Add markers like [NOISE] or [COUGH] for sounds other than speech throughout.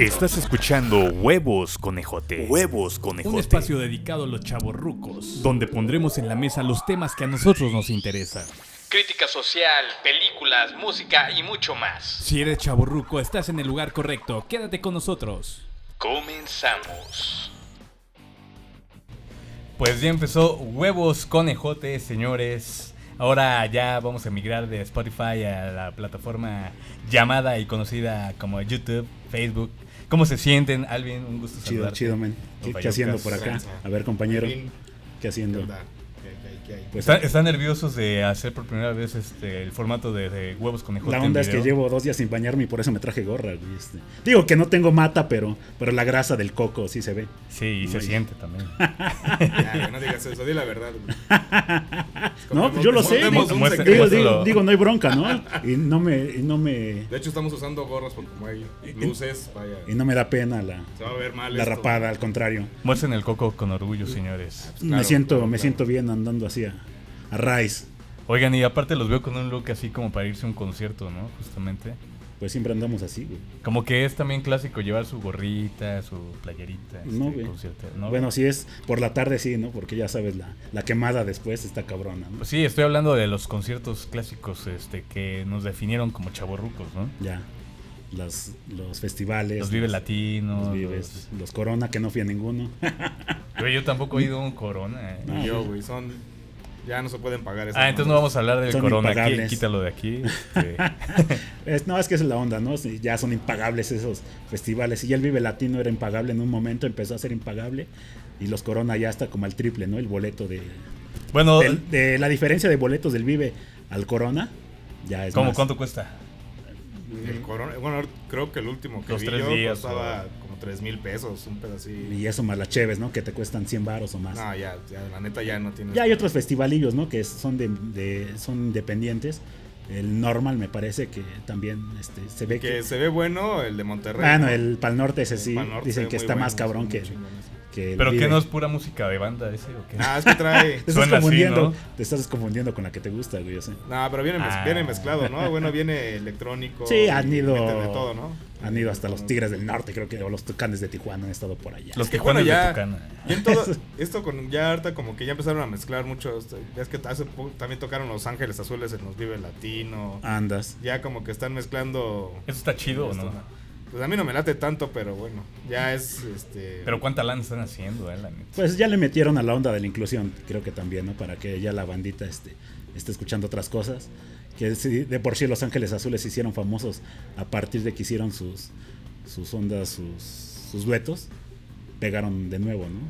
Estás escuchando Huevos Conejote. Huevos Conejote. Un espacio dedicado a los chavos rucos, donde pondremos en la mesa los temas que a nosotros nos interesan. Crítica social, películas, música y mucho más. Si eres chavo ruco, estás en el lugar correcto. Quédate con nosotros. Comenzamos. Pues ya empezó Huevos Conejote, señores. Ahora ya vamos a emigrar de Spotify a la plataforma llamada y conocida como YouTube, Facebook. ¿Cómo se sienten, Alvin? Un gusto Chido, saludarte. chido, men. ¿Qué, qué haciendo por acá? A ver, compañero, ¿qué haciendo? Pues ¿Están, están nerviosos de hacer por primera vez este el formato de, de huevos conejote? la onda es que llevo dos días sin bañarme y por eso me traje gorra. este. Digo que no tengo mata, pero, pero la grasa del coco sí se ve. Sí, y se siente también. [LAUGHS] Ya, no digas eso, di la verdad. [LAUGHS] No, pues yo lo sé. Digo, digo, muéstralo. digo, digo, no hay bronca, ¿no? Y no me, y no me, De hecho, estamos usando gorras porque como hay luces, vaya. y no me da pena la, Se va a ver mal. la esto. rapada, al contrario. Muestren el coco con orgullo, señores. me Claro, siento, claro, me claro. siento bien andando así a, a raíz. Oigan, y aparte los veo con un look así como para irse a un concierto, ¿no? Justamente. Pues siempre andamos así, güey. Como que es también clásico llevar su gorrita, su playerita. No, este, güey. concierto, ¿no? Bueno, si es por la tarde, sí, ¿no? Porque ya sabes, la, la quemada después está cabrona, ¿no? Pues sí, estoy hablando de los conciertos clásicos este, que nos definieron como chavorrucos, ¿no? Ya. Los, los festivales. Los Vive Latinos. Los Vives. Los Corona, que no fui a ninguno. Güey, yo tampoco he ido a un Corona. eh. Y yo, güey, son. Ya no se pueden pagar eso. Ah, entonces no vamos a hablar del Son Corona. Aquí, quítalo de aquí. [LAUGHS] este. Es- no, es que esa es la onda, ¿no? Ya son impagables esos festivales. Y ya el Vive Latino era impagable en un momento, empezó a ser impagable. Y los Corona ya está como al triple, ¿no? El boleto de. bueno, de la diferencia de boletos del Vive al Corona. Ya es. ¿cómo más. cuánto cuesta? El corona, bueno, creo que el último que Los vi tres yo días, costaba como 3 mil pesos, un pedacito. Y eso más las cheves, ¿no? Que te cuestan 100 baros o más. No, ya, ya, la neta ya no tiene. Ya hay otros festivalillos, ¿no? Que son de, de- son independientes. El normal me parece que también este, se ve Que que... se ve bueno el de Monterrey. Bueno, ¿no? el Pal Norte ese sí. Norte dicen que está bueno, más cabrón que. Que ¿Pero qué Vive. no es pura música de banda ese o qué? Ah, es que trae. [LAUGHS] Te estás así, confundiendo. ¿no? Te estás confundiendo con la que te gusta, güey. yo sé. No, pero viene, mez- Ah. viene mezclado, ¿no? Bueno, viene electrónico. Sí, han ido. de todo, ¿no? Han ido hasta los Tigres del Norte, creo que, o los Tucanes de Tijuana han estado por allá. Los Es que, Tijuanas bueno, ya- de Tucana. Y en todo, [LAUGHS] esto con ya harta como que ya empezaron a mezclar mucho. Ya es que hace poco también tocaron Los Ángeles Azules en Los Vive Latino. Andas. Ya como que están mezclando. ¿Eso está chido o no? Pues a mí no me late tanto, pero bueno, ya es este. Pero cuánta lana están haciendo, eh, la neta? Pues ya le metieron a la onda de la inclusión, creo que también, ¿no? Para que ya la bandita este, esté escuchando otras cosas. Que sí, de por sí Los Ángeles Azules se hicieron famosos a partir de que hicieron sus, sus ondas, sus, sus duetos. Pegaron de nuevo, ¿no?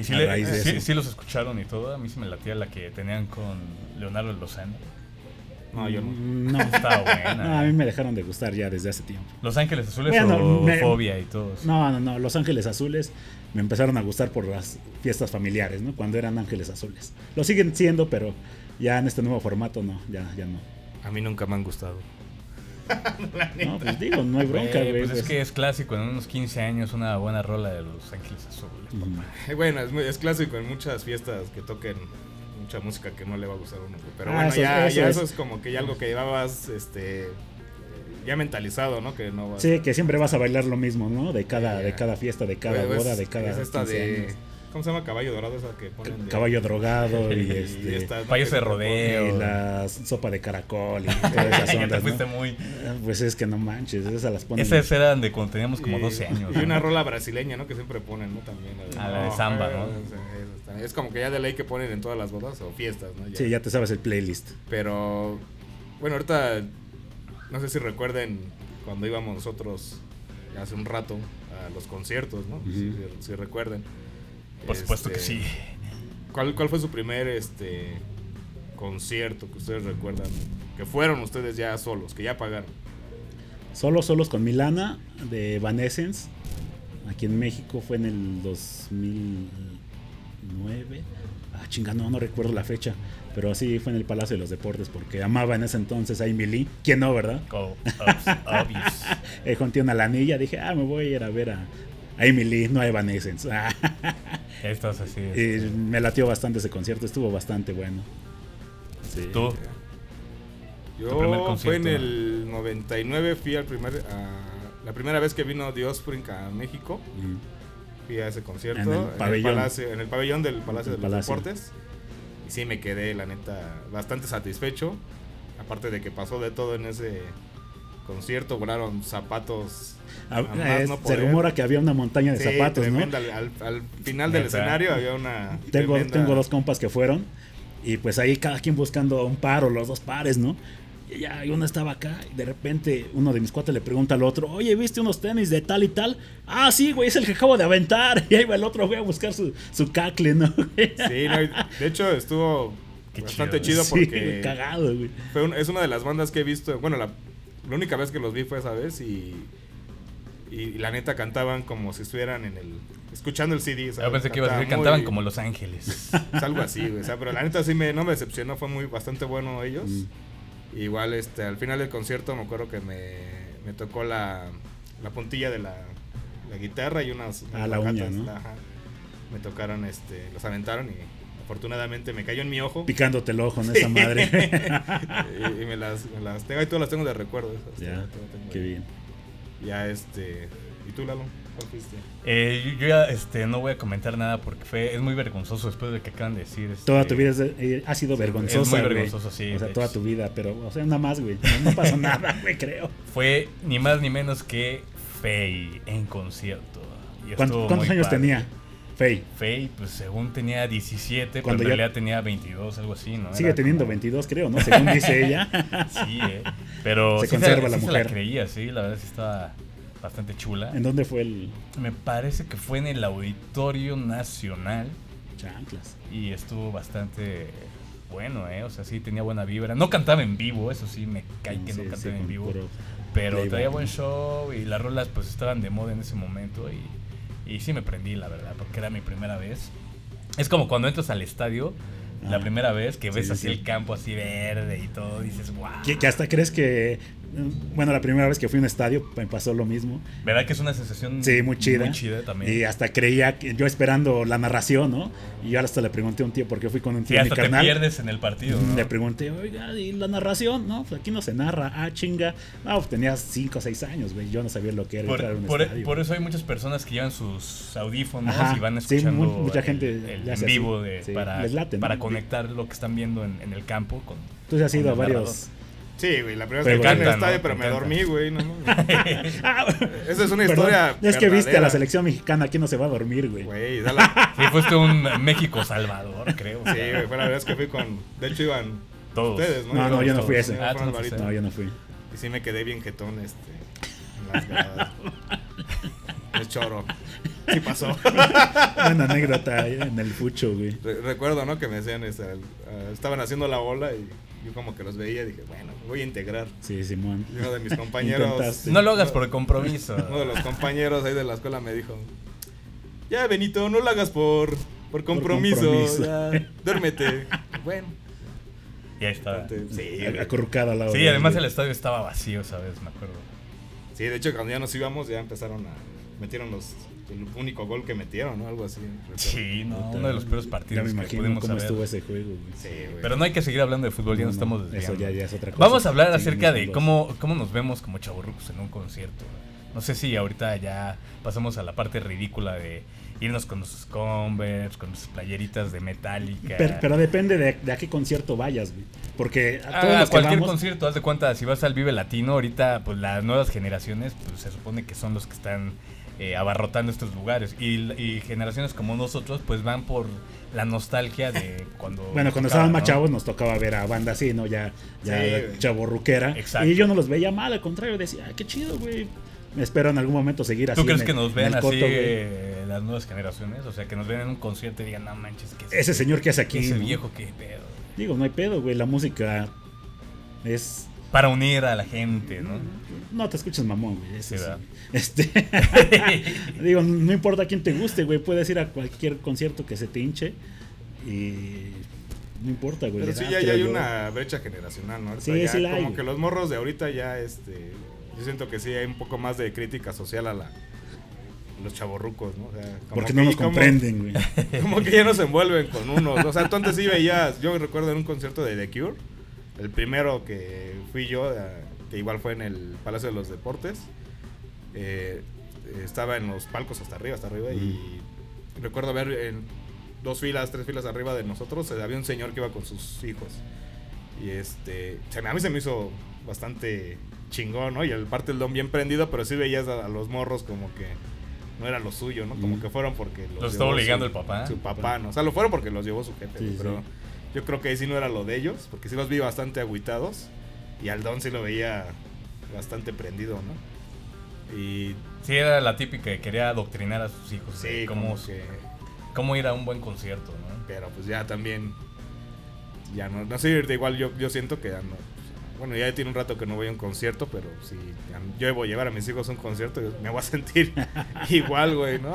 ¿Y si, a le- raíz de sí- eso. sí los escucharon y todo? A mí se me latía la que tenían con Leonardo Lozano. No, yo no. Mm, No, Estaba [LAUGHS] buena. No, a mí me dejaron de gustar ya desde hace tiempo. Los Ángeles Azules Bueno, o me- Fobia y todos. No, no, no. Los Ángeles Azules me empezaron a gustar por las fiestas familiares, ¿no? Cuando eran Ángeles Azules. Lo siguen siendo, pero ya en este nuevo formato no, ya, ya no. A mí nunca me han gustado. [LAUGHS] No, pues digo, no hay bronca, Güey, pues es pues. que es clásico, en unos 15 años una buena rola de Los Ángeles Azules. Mm. Eh, Bueno, es, muy- es clásico en muchas fiestas que toquen mucha música que no le va a gustar a uno. Pero Ah, bueno, eso- ya, eso ya es. eso es como que ya algo que llevabas este ya mentalizado, ¿no? Que no vas Sí, que siempre vas a bailar lo mismo, ¿no? De cada, de cada fiesta, de cada Güey, boda, de cada es esta 15 de años. ¿Cómo se llama? Caballo dorado esa que ponen de Caballo drogado y [LAUGHS] y este esta, ¿no? Payaso Que de rodeo. y la sopa de caracol y [LAUGHS] todas esas te ondas, fuiste ¿no? muy... Pues es que no manches, esas las ponen. Esas eran de cuando teníamos como y- 12 años. Y ¿no? una rola brasileña, ¿no? Que siempre ponen, ¿no? También. Ah, la de samba, ¿no? Es, es- es como que ya de ley que ponen en todas las bodas o fiestas, ¿no? Ya. Sí, ya te sabes el playlist. Pero, bueno, ahorita, no sé si recuerden cuando íbamos nosotros hace un rato a los conciertos, ¿no? si, si- si recuerden. Por supuesto que Este, sí. ¿cuál, ¿Cuál fue su primer este concierto que ustedes recuerdan? Que fueron ustedes ya solos, que ya pagaron. Solo solos con Milana de Evanescence. Aquí en México fue en el 2009. Ah, chinga, no, no recuerdo la fecha. Pero sí fue en el Palacio de los Deportes porque amaba en ese entonces a Emily. ¿Quién no, verdad? Oh, obvious. [LAUGHS] Eh, junté una lanilla. Dije, ah, me voy a ir a ver a, a Emily, no a Evanescence. [LAUGHS] Estás así. y este, me latió bastante ese concierto. Estuvo bastante bueno. Sí. Tú. Yo fue en el 99, fui al primer, a- la primera vez que vino The Offspring a México, Mm. fui a ese concierto. En el pabellón. palacio- en el pabellón del Palacio de los Palacio. Deportes. Y sí, me quedé, la neta, bastante satisfecho. Aparte de que pasó de todo en ese concierto, volaron zapatos. Ah, a más eh, no se rumora que había una montaña de Sí, zapatos, ¿no? tremenda, Al, al- al final del escenario había una. Tengo, tremenda- tengo dos compas que fueron y pues ahí cada quien buscando un par o los dos pares, ¿no? Y ya uno estaba acá y de repente uno de mis cuates le pregunta al otro, oye, ¿viste unos tenis de tal y tal? Ah, sí, güey, es el que acabo de aventar. [LAUGHS] Y ahí va el otro, güey, a buscar su, su cacle, ¿no? [LAUGHS] Sí, no, de hecho estuvo Qué bastante chido. chido, Sí, porque cagado, güey. fue un- es una de las bandas que he visto. Bueno, la, la única vez que los vi fue esa vez y. Y la neta cantaban como si estuvieran en el. escuchando el CD. Yo ¿sabes? pensé que ibas a decir, Cantaba cantaban muy- como Los Ángeles. [LAUGHS] Es algo así, güey. O sea, pero la neta sí me, no me decepcionó, fue muy bastante bueno ellos. Mm. Igual este, al final del concierto me acuerdo que me, me tocó la, la puntilla de la, la guitarra y unas, Ah, unas la ajá. Me tocaron, este, los aventaron y afortunadamente me cayó en mi ojo. Picándote el ojo en esa madre. [LAUGHS] y, y me las, me las tengo, ahí todas las tengo de recuerdo. esas, ya, tengo qué ahí. bien. Ya este, ¿y tú Lalo? ¿Cuál fuiste? Eh, yo, yo ya este, no voy a comentar nada porque fue, es muy vergonzoso después de lo que acaban de decir. este, Toda tu vida es eh, ha sido vergonzosa, es muy vergonzoso, sí, O sea, toda tu vida, pero, o sea, nada más, güey. No, no pasó [LAUGHS] nada, güey, creo. Fue ni más ni menos que Faye en concierto. Y ¿Cuánto- estuvo ¿Cuántos muy años padre. tenía? Fey. Faye, pues según tenía 17, pero en ya- realidad tenía 22, algo así, ¿no? Sigue Era teniendo como- 22, creo, ¿no? Según dice ella. [LAUGHS] Sí, eh. Pero Se sí conserva se, la sí se mujer. la creía, sí, la verdad sí estaba bastante chula. ¿En dónde fue el Me parece que fue en el Auditorio Nacional chanclas? y estuvo bastante bueno, ¿eh? O sea, sí tenía buena vibra. No cantaba en vivo, eso sí, me cae que Sí, no sí, cantaba en vivo. Pero traía buen show y las rolas pues estaban de moda en ese momento y, y sí me prendí, la verdad, porque era mi primera vez. Es como cuando entras al estadio, la Ah, primera vez que ves sí, así sí. el campo así verde y todo, dices, wow. Que, que hasta crees que. Bueno, la primera vez que fui a un estadio me pasó lo mismo. ¿Verdad que es una sensación Sí, muy chida. Muy chida también. Y hasta creía que yo esperando la narración, ¿no? Y yo hasta le pregunté a un tío, porque fui con un Sí, tío de mi hasta te carnal. pierdes en el partido. ¿no? Le pregunté, oiga, ¿y la narración? No, pues aquí no se narra. Ah, chinga. Ah, pues tenía 5 o 6 años, güey. Yo no sabía lo que era entrar a Por, un por- estadio. por eso hay muchas personas que llevan sus audífonos Ajá, y van sí, escuchando mu- mucha el- gente el le en vivo de, Sí, para, late, ¿no? para conectar lo que están viendo en, en el campo con, Tú ya has ido a el varios. Sí, güey, la primera Pero vez que fui en el estadio, ¿no? pero me encanta. dormí, güey. No. [LAUGHS] Ah, Esa es una perdón, historia. Es que viste a la selección mexicana, aquí no se va a dormir, güey. Güey, la- [LAUGHS] Sí, fuiste un México-Salvador, creo. o Sí, güey, fue la verdad es que fui con. De hecho, iban todos. ustedes, ¿no? No, no, yo no fui ese. Ah, tú no yo no fui. Y sí me quedé bien jetón, este. En las gradas. Es choro. Sí pasó. [LAUGHS] Buena anécdota ahí en el fucho, güey. Re- recuerdo, ¿no? Que me decían, este, ah, estaban haciendo la bola y yo como que los veía y dije, bueno, voy a integrar. Sí, Simón. Y uno de mis compañeros. No lo hagas por compromiso. [LAUGHS] Uno de los compañeros ahí de la escuela me dijo, ya Benito, no lo hagas por, por compromiso, compromiso. ya, [LAUGHS] duérmete. Bueno, Y ahí está. entonces, sí. Acurrucada al lado. Sí, además el estadio estaba vacío, ¿sabes? Me acuerdo. Sí, de hecho cuando ya nos íbamos ya empezaron a, metieron los, el único gol que metieron, ¿no? Algo así. Sí, no, Puta, uno de los peores Ya partidos me que imagino cómo haber. estuvo ese juego, güey. Sí, güey. Pero no hay que seguir hablando de fútbol, ya No, nos estamos Eso desviando. ya, ya es otra cosa. Vamos a hablar acerca de cómo, cómo nos vemos como chaburrucos en un concierto. No sé si ahorita ya pasamos a la parte ridícula de irnos con nuestros Converse, con nuestras playeritas de Metallica. Pero, pero depende de, de a qué concierto vayas, güey. Porque a todos Ah, los que cualquier vamos, concierto, haz de cuenta, si vas al Vive Latino, ahorita pues las nuevas generaciones, pues se supone que son los que están eh, abarrotando estos lugares. Y, y generaciones como nosotros, pues van por la nostalgia de [LAUGHS] cuando... Bueno, cuando estaban más ¿no? chavos nos tocaba ver a banda así, ¿no? Ya, ya Sí, chaborruquera. Exacto. Y yo no los veía mal, al contrario, decía, "Ah, qué chido, güey. Espero en algún momento seguir así. ¿Tú crees en que nos vean así eh, las nuevas generaciones? O sea, que nos ven en un concierto y digan, no manches, que Ese señor que hace aquí. Ese ¿no? viejo, qué pedo. Digo, no hay pedo, güey. La música es. Para unir a la gente, ¿no? No te escuches mamón, güey. eso Sí. Este. [LAUGHS] Digo, no importa quién te guste, güey. Puedes ir a cualquier concierto que se te hinche. Y. No importa, güey. Pero sí, da, ya, hay yo. una brecha generacional, ¿no? Sí, ya sí la Como que los morros de ahorita ya, este... Yo siento que sí hay un poco más de crítica social a la... los chavorrucos, ¿no? O sea, como Porque que- no nos como- comprenden, güey. [LAUGHS] Como que ya no se envuelven con unos. O sea, tú antes sí veías. Yo recuerdo en un concierto de The Cure. El primero que fui yo, que igual fue en el Palacio de los Deportes. eh, estaba en los palcos hasta arriba, hasta arriba. Y recuerdo ver en dos filas, tres filas arriba de nosotros, eh, había un señor que iba con sus hijos. Y este, a mí se me hizo bastante chingón, ¿no? Y el parte del don bien prendido, pero sí veías a, a los morros como que no era lo suyo, ¿no? Como Mm. que fueron porque los, Los estaba obligando su- el papá. Su papá, ¿no? O sea, lo fueron porque los llevó su jefe, Sí, güey, sí. pero yo creo que ahí sí no era lo de ellos, porque sí los vi bastante agüitados. Y al don sí lo veía bastante prendido, ¿no? Y Sí, era la típica que quería adoctrinar a sus hijos. sí, cómo, como que... cómo ir a un buen concierto, ¿no? Pero pues ya también. Ya no. No sé, igual yo, yo siento que ya no. Bueno, ya tiene un rato que no voy a un concierto, pero si yo voy a llevar a mis hijos a un concierto, me voy a [LAUGHS] sentir [LAUGHS] igual, güey, ¿no?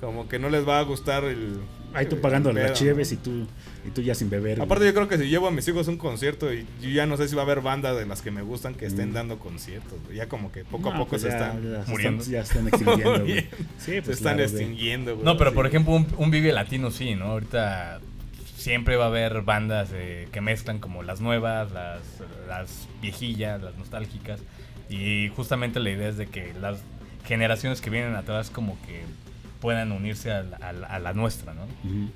Como que no les va a gustar el. Ahí tú pagando las chives ¿no? y tú, y tú ya sin beber. güey. Aparte, yo creo que si llevo a mis hijos a un concierto, y yo ya no sé si va a haber bandas de las que me gustan que estén Mm. dando conciertos, güey. Ya como que poco a poco pues se ya- están. ya se muriendo. están- Ya están extinguiendo, [LAUGHS] güey. Sí, se pues están claro, güey. extinguiendo, güey. No, pero por ejemplo, un, un Vive Latino sí, ¿no? Ahorita siempre va a haber bandas eh, que mezclan como las nuevas, las, las viejillas, las nostálgicas. Y justamente la idea es de que las generaciones que vienen atrás como que puedan unirse a la, a la- a la nuestra, ¿no? Ujú.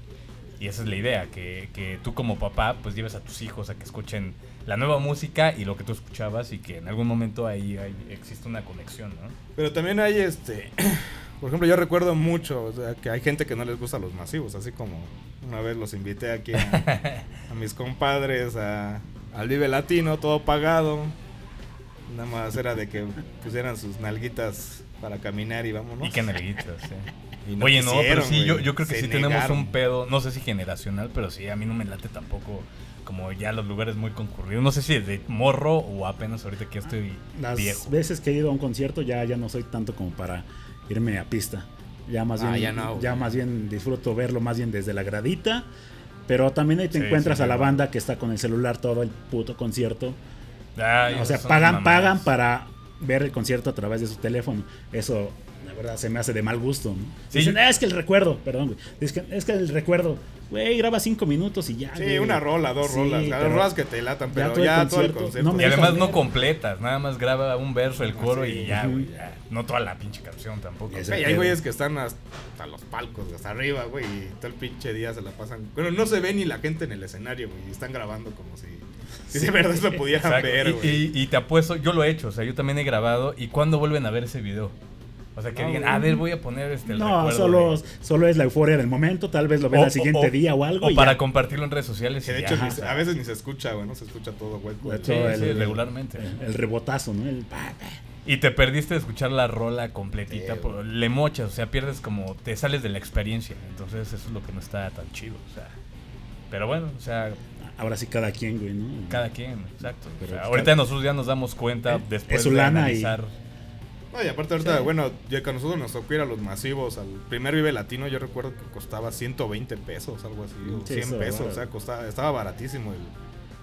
Y esa es la idea, que, que tú como papá pues lleves a tus hijos a que escuchen la nueva música y lo que tú escuchabas y que en algún momento ahí existe una conexión, ¿no? Pero también hay este. [CLEARS THROAT] Por ejemplo, yo recuerdo mucho o sea, que hay gente que no les gusta los masivos, así como una vez los invité aquí a, [LAUGHS] a mis compadres a, al Vive Latino, todo pagado. Nada más era de que pusieran sus nalguitas para caminar y vámonos. Y que nalguitas, sí. Y no Oye, no, pero sí, yo, yo creo que Se sí tenemos negaron. un pedo, no sé si generacional, pero sí, a mí no me late tampoco como ya los lugares muy concurridos. No sé si de morro o apenas ahorita que ya estoy Las viejo. veces que he ido a un concierto ya, ya no soy tanto como para irme a pista. Ya más Ah, bien, ya no, ya güey. más bien disfruto verlo más bien desde la gradita. Pero también ahí te Sí, encuentras sí, a la banda que está con el celular todo el puto concierto. Ay, o sea, pagan, pagan para ver el concierto a través de su teléfono. Eso, la verdad, se me hace de mal gusto. ¿no? Sí, Dicen, yo- "Ah, es que el recuerdo, perdón, güey. Es que, es que el recuerdo, güey, graba cinco minutos y ya. Sí, güey". una rola, dos Sí, rolas. Las rolas que te latan, ya pero todo el ya todo el no me Y además no completas, nada más graba un verso, el coro Sí. y ya, güey, ya. No toda la pinche canción tampoco. Ese hay güeyes que están hasta los palcos, hasta arriba, güey, y todo el pinche día se la pasan. Bueno, no se ve ni la gente en el escenario, güey, y están grabando como si, si de verdad lo pudieran Exacto. ver, Y- güey. y, y te apuesto, yo lo he hecho, o sea, yo también he grabado. ¿Y cuándo vuelven a ver ese video? O sea, que No, digan, a ver, voy a poner este el No, recuerdo solo, de- solo es la euforia del momento. Tal vez lo ven al siguiente o- día o algo. O y para ya. compartirlo en redes sociales. Que y de ya, hecho ni- a veces ni se escucha, güey, no se escucha todo, güey. De Sí, todo sí, regularmente. El, el rebotazo, ¿no? El pa, pa. Y te perdiste de escuchar la rola completita. Sí, por- güey. le mochas, o sea, pierdes como. Te sales de la experiencia. Entonces, eso es lo que no está tan chido, o sea. Pero bueno, o sea, Ahora sí, cada quien, güey, ¿no? cada quien, exacto. O Pero sea, ahorita cada- nosotros ya nos damos cuenta Eh, después es su de lana y- analizar. No, y aparte ahorita, Sí. bueno, ya que a nosotros nos tocó ir a los masivos, al primer Vive Latino, yo recuerdo que costaba 120 pesos, algo así, o Sí, 100 eso, pesos, o sea, costaba, estaba baratísimo. El,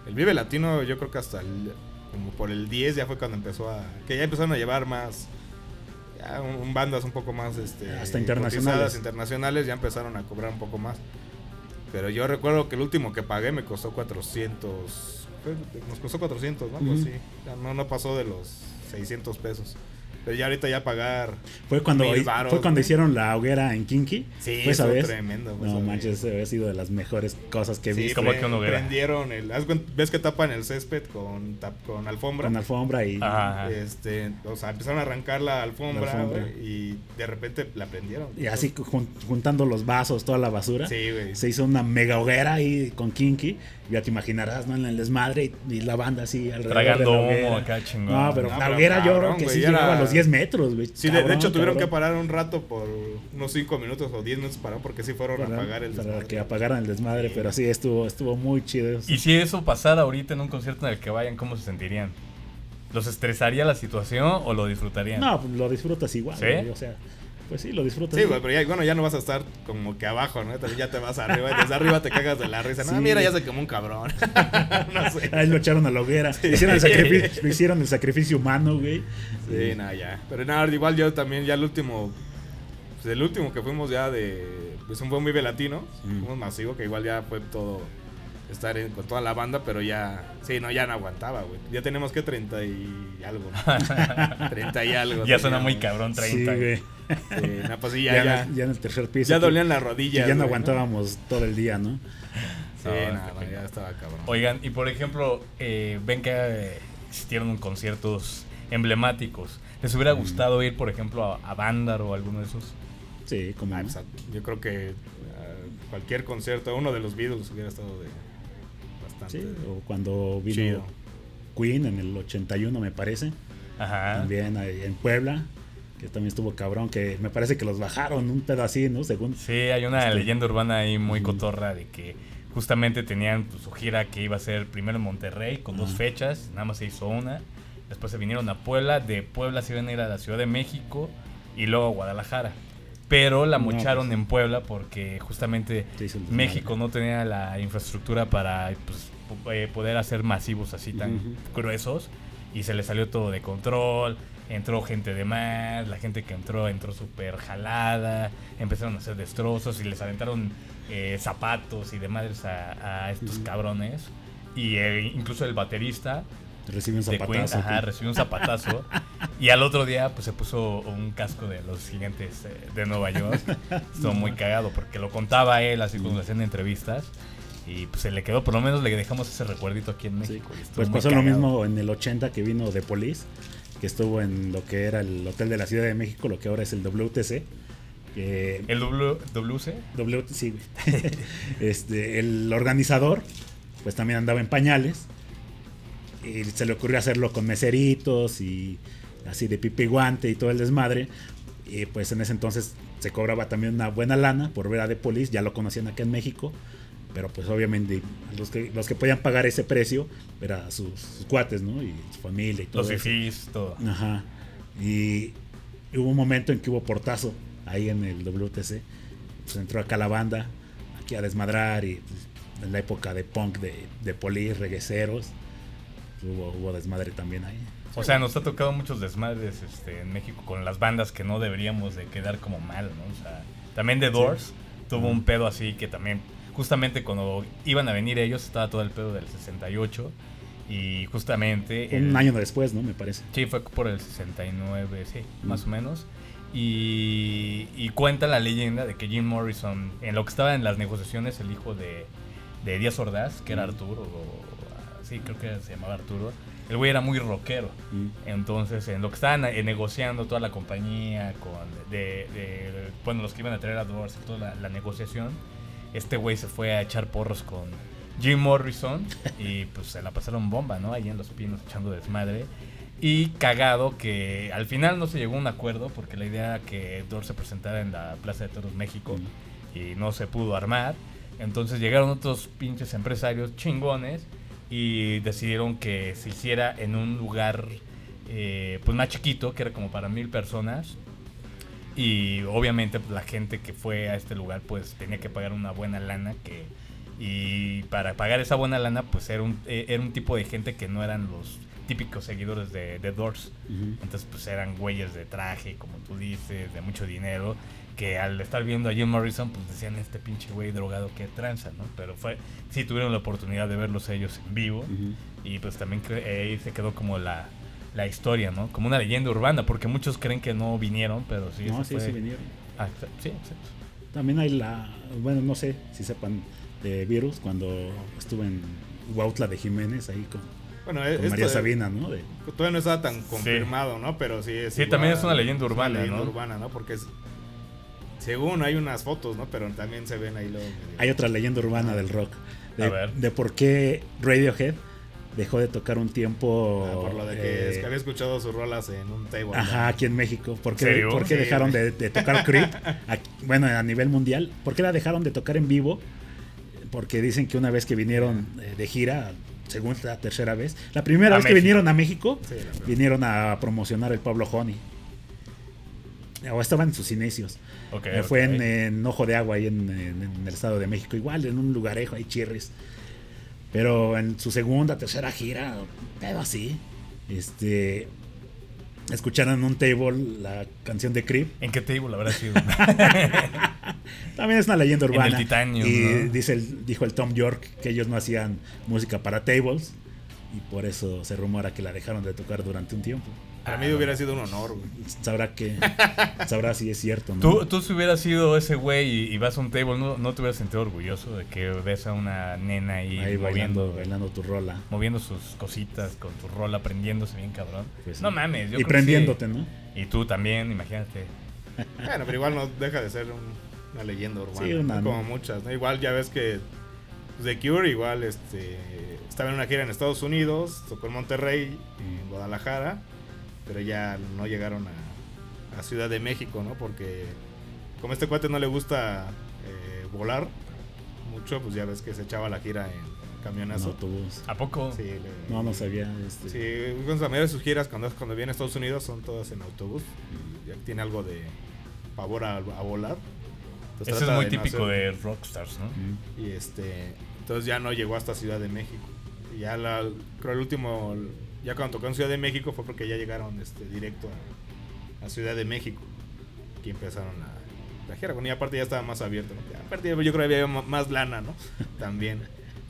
el Vive Latino, yo creo que hasta el, como por el 10 ya fue cuando empezó a, que ya empezaron a llevar más, ya un, un bandas un poco más, este, Hasta internacionales. internacionales, ya empezaron a cobrar un poco más. Pero yo recuerdo que el último que pagué me costó 400, fue- nos costó 400, ¿no? Ujú. así. Ya no, no pasó de los 600 pesos. Pero ya ahorita ya pagar. Fue cuando, fue cuando hicieron la hoguera en Kinky. Sí, fue esa eso vez. tremendo. fue No manches, había sido de las mejores cosas que he Sí, visto. como que una hoguera. prendieron el. ¿Ves que tapan el césped con, tap- con alfombra? Con alfombra y. Ajá. Este, o sea, empezaron a arrancar la alfombra, La alfombra. güey, y de repente la prendieron. Y así jun- juntando los vasos, toda la basura. Sí, güey. Se hizo una mega hoguera ahí con Kinky. Ya te imaginarás, ¿no? En el desmadre y, y la banda así alrededor. Tragando de la humo acá chingón. No, pero No, la pero hoguera yo creo que sí llegaba era- a los 10 metros, güey. Sí, de- hecho tuvieron que parar un rato por unos 5 minutos o 10 minutos para porque sí fueron a apagar el para desmadre. que apagaran el desmadre, pero sí estuvo estuvo muy chido. eso. Y si eso pasara ahorita en un concierto en el que vayan, ¿cómo se sentirían? ¿Los estresaría la situación o lo disfrutarían? No, pues lo disfrutas igual, ¿Sí? güey, o sea, pues sí, lo disfrutas. Sí, güey, pero ya, bueno, ya no vas a estar como que abajo, ¿no? También ya te vas arriba y desde arriba te cagas de la risa. No, Sí. mira, ya se quemó un cabrón. [LAUGHS] no sé. Ahí lo echaron a la hoguera. Hicieron el sacrificio, hicieron el sacrificio humano, güey. Sí, nada, ya. Pero nada, igual yo también, ya el último. Pues el último que fuimos ya de. Pues un buen Vive Latino. Mm. Fuimos masivo, que igual ya fue todo. estar en- con toda la banda, pero ya, sí, no, ya no aguantaba, güey. Ya tenemos que 30 y algo, [LAUGHS] ¿no? 30 y algo. Ya suena muy cabrón, 30. Sí, güey. Sí, [LAUGHS] no, pues sí, Ya, ya, en ya, el- ya en el tercer piso. ya dolían las rodillas. ya no güey, aguantábamos todo el día, ¿no? Sí, No, no, no, pena. ya estaba cabrón. Oigan, y por ejemplo, eh, ven que eh, existieron conciertos emblemáticos. ¿Les hubiera gustado ir, por ejemplo, a, a Bandar o alguno de esos? Sí, como. Ah, pues, yo creo que ah, cualquier concierto, uno de los Beatles hubiera estado de bastante Sí, o cuando vino chido. Queen en el 81, me parece. Ajá. También en Puebla, que también estuvo cabrón, que me parece que los bajaron un pedo así, ¿no? Según. Sí, hay una Este- leyenda urbana ahí muy cotorra de que justamente tenían pues, su gira que iba a ser primero en Monterrey con dos fechas, nada más se hizo una. Después se vinieron a Puebla, de Puebla se iban a ir a la Ciudad de México y luego a Guadalajara. Pero la No, mocharon pues. en Puebla porque justamente. México no tenía la infraestructura para pues, eh, poder hacer masivos así tan gruesos y se le salió todo de control. Entró gente de más, la gente que entró entró súper jalada, empezaron a hacer destrozos y les aventaron eh, zapatos y de madres a, a estos Ujú. cabrones. Y eh, incluso el baterista Recibe un zapatazo. ajá, que- recibió un zapatazo. [LAUGHS] y al otro día pues se puso un casco de los gigantes eh, de Nueva York. [LAUGHS] Estuvo muy cagado porque lo contaba él así cuando le hacían entrevistas. Y pues se le quedó, por lo menos le dejamos ese recuerdito aquí en Sí. México. estuvo Pues pasó lo cagado. mismo en el 80 que vino de Police, que estuvo en lo que era el hotel de la Ciudad de México, lo que ahora es el WTC. ¿El W- WC? W- sí, [LAUGHS] este, el organizador, pues también andaba en pañales. Y se le ocurrió hacerlo con meseritos y así de pipi guante y todo el desmadre. Y pues en ese entonces se cobraba también una buena lana por ver a The Police, ya lo conocían acá en México. Pero pues obviamente los que, los que podían pagar ese precio eran sus, sus cuates, ¿no? Y su familia y todo Los eso. fifís, todo. Ajá. Y hubo un momento en que hubo portazo ahí en el WTC. Pues entró acá la banda, aquí a desmadrar y pues, en la época de punk de, de polis, regueceros. Hubo, hubo desmadre también ahí. O sea, nos ha tocado muchos desmadres este, en México con las bandas que no deberíamos de quedar como mal, ¿no? O sea, también The Doors tuvo un pedo así que también, justamente cuando iban a venir ellos, estaba todo el pedo del 68 y justamente... Un el- año después, ¿no? Me parece. Sí, fue por el 69, sí, más o menos. Y, y cuenta la leyenda de que Jim Morrison, en lo que estaba en las negociaciones, el hijo de, de Díaz Ordaz, que era Arturo, o- sí, creo que se llamaba Arturo, el güey era muy rockero. Mm. Entonces, en lo que estaban eh, negociando toda la compañía, con de, de- bueno, los que iban a traer a Doors toda la, la negociación, este güey se fue a echar porros con Jim Morrison y pues se la pasaron bomba, ¿no? Ahí en los pinos echando desmadre. Y cagado que al final no se llegó a un acuerdo porque la idea era que Doors se presentara en la Plaza de Toros México y no se pudo armar. Entonces llegaron otros pinches empresarios chingones y decidieron que se hiciera en un lugar eh, pues más chiquito, que era como para mil personas. Y obviamente pues, la gente que fue a este lugar pues tenía que pagar una buena lana que y para pagar esa buena lana pues era un, eh, era un tipo de gente que no eran los típicos seguidores de, de Doors. Entonces, pues eran güeyes de traje, como tú dices, de mucho dinero, que al estar viendo a Jim Morrison, pues decían, este pinche güey drogado que tranza, ¿no? Pero fue, sí tuvieron la oportunidad de verlos ellos en vivo, y pues también eh, ahí se quedó como la, la historia, ¿no? Como una leyenda urbana, porque muchos creen que no vinieron, pero sí, No, sí, fue- sí vinieron. Ah, sí, exacto. También hay la. Bueno, no sé si sepan de Virus, cuando estuve en Huautla de Jiménez, ahí con, Bueno, con esto María de- Sabina, ¿no? De- Todavía no estaba tan confirmado, ¿no? Pero sí es. Sí, también es una leyenda urbana, leyenda ¿no? urbana, ¿no? Porque es. Según hay unas fotos, ¿no? Pero también se ven ahí luego. Hay otra leyenda urbana del rock. De, A ver. de por qué Radiohead dejó de tocar un tiempo. Ah, por lo de que, eh, es que había escuchado sus rolas en un table. Ajá, aquí en México. ¿Por qué, ¿Serio? por qué Sí, dejaron de, de tocar Creep? [LAUGHS] Aquí- bueno, a nivel mundial. ¿Por qué la dejaron de tocar en vivo? Porque dicen que una vez que vinieron eh, de gira, segunda, tercera vez, la primera A vez que vinieron a México, Sí, la vinieron a promocionar el Pablo Honey. O estaban en sus inicios. Ok, Eh, Fue en, en Ojo de Agua, ahí en, en- en el Estado de México. Igual, en un lugarejo, ahí chirris. Pero en su segunda, tercera gira, pero así. Este. Escucharon en un table la canción de Creep. ¿En qué table habrá sido? [LAUGHS] También es una leyenda el urbana. titanio, y ¿no? dice el- dijo el Tom York que ellos no hacían música para tables. Y por eso se rumora que la dejaron de tocar durante un tiempo. Para mí hubiera sido un honor, güey. Sabrá que. sabrá si es cierto, ¿no? Tú, tú si hubieras sido ese güey y, y vas a un table, ¿no, ¿no te hubieras sentido orgulloso de que ves a una nena ahí, Ahí bailando, moviendo, bailando tu rola. moviendo sus cositas con tu rol, aprendiéndose bien cabrón? Pues sí. no mames, yo y creo que prendiéndote, sí. ¿no? Y tú también, imagínate. [LAUGHS] Bueno, pero igual no deja de ser un- una leyenda urbana. Sí, una- ¿no? Como muchas, ¿no? Igual ya ves que pues, The Cure igual este, estaba en una gira en Estados Unidos, tocó en Monterrey, en Guadalajara, pero ya no llegaron a, a Ciudad de México, ¿no? Porque como a este cuate no le gusta eh, volar mucho, pues ya ves que se echaba la gira en En camionazo. autobús. ¿A poco? Sí, le- No, no sabía. Este, Sí, la mayoría de sus giras cuando, cuando viene a Estados Unidos son todas en autobús. Y ya tiene algo de pavor a, a volar. Entonces Eso es muy de no típico hacer- de rockstars, ¿no? Mm. Y este, entonces ya no llegó hasta Ciudad de México. Y ya la, creo el último, ya cuando tocó en Ciudad de México fue porque ya llegaron este, directo a, a Ciudad de México. Que empezaron a la gira. Bueno, y aparte ya estaba más abierto. ¿no? Aparte yo creo que había más lana, ¿no? [LAUGHS] También.